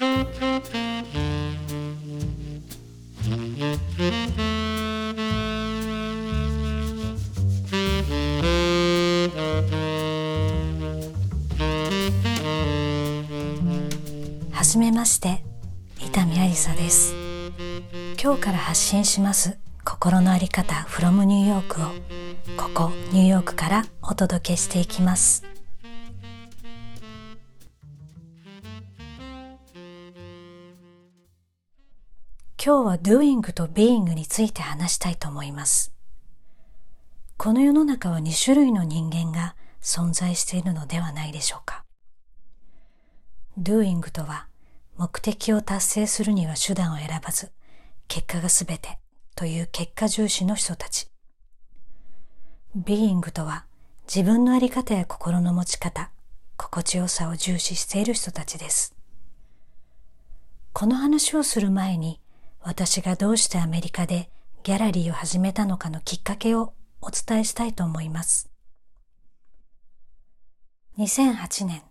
はじめまして伊丹ありさです。今日から発信します心のあり方 from ニューヨークをここニューヨークからお届けしていきます。今日は doing と being について話したいと思いますこの世の中は2種類の人間が存在しているのではないでしょうか doing とは目的を達成するには手段を選ばず結果がすべてという結果重視の人たち。being とは自分のあり方や心の持ち方、心地よさを重視している人たちです。この話をする前に私がどうしてアメリカでギャラリーを始めたのかのきっかけをお伝えしたいと思います。2008年、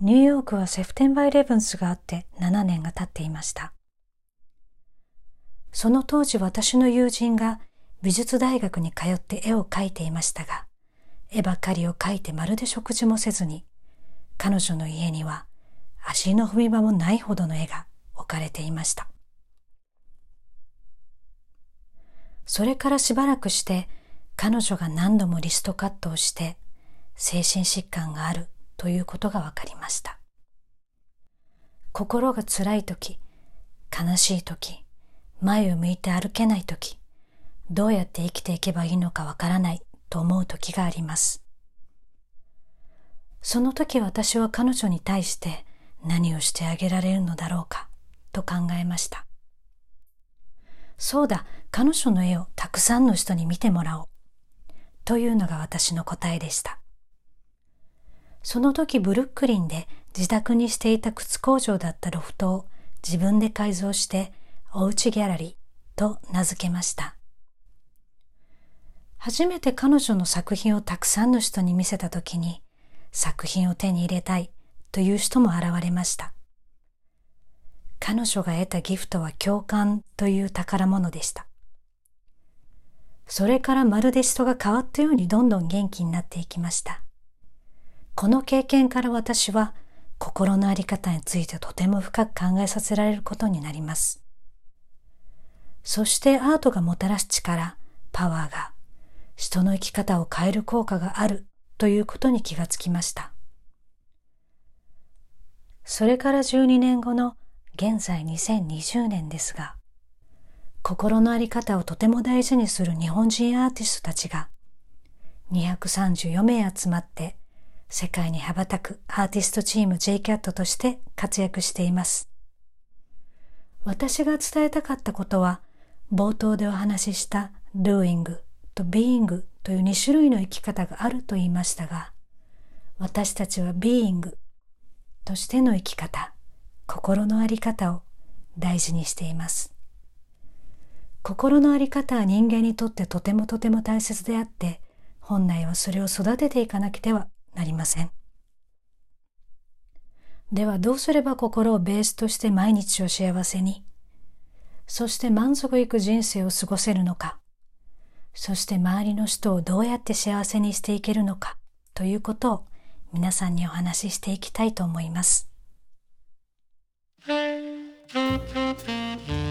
ニューヨークはセプテンバーイレブンスがあって7年が経っていました。その当時私の友人が美術大学に通って絵を描いていましたが、絵ばかりを描いてまるで食事もせずに、彼女の家には足の踏み場もないほどの絵が置かれていました。それからしばらくして彼女が何度もリストカットをして精神疾患があるということが分かりました。心が辛い時、悲しい時、前を向いて歩けない時、どうやって生きていけばいいのかわからないと思う時があります。その時私は彼女に対して何をしてあげられるのだろうかと考えました。そうだ、彼女の絵をたくさんの人に見てもらおう。というのが私の答えでした。その時ブルックリンで自宅にしていた靴工場だったロフトを自分で改造しておうちギャラリーと名付けました。初めて彼女の作品をたくさんの人に見せたときに、作品を手に入れたいという人も現れました。彼女が得たギフトは共感という宝物でした。それからまるで人が変わったようにどんどん元気になっていきました。この経験から私は心のあり方についてとても深く考えさせられることになります。そしてアートがもたらす力、パワーが人の生き方を変える効果があるということに気がつきました。それから12年後の現在2020年ですが、心のあり方をとても大事にする日本人アーティストたちが234名集まって世界に羽ばたくアーティストチーム JCAT として活躍しています。私が伝えたかったことは冒頭でお話しした doing と being という2種類の生き方があると言いましたが、私たちは being としての生き方、心のあり方を大事にしています。心のあり方は人間にとってとてもとても大切であって、本来はそれを育てていかなくてはなりません。ではどうすれば心をベースとして毎日を幸せに、そして満足いく人生を過ごせるのか、そして周りの人をどうやって幸せにしていけるのかということを皆さんにお話ししていきたいと思います。Thank you.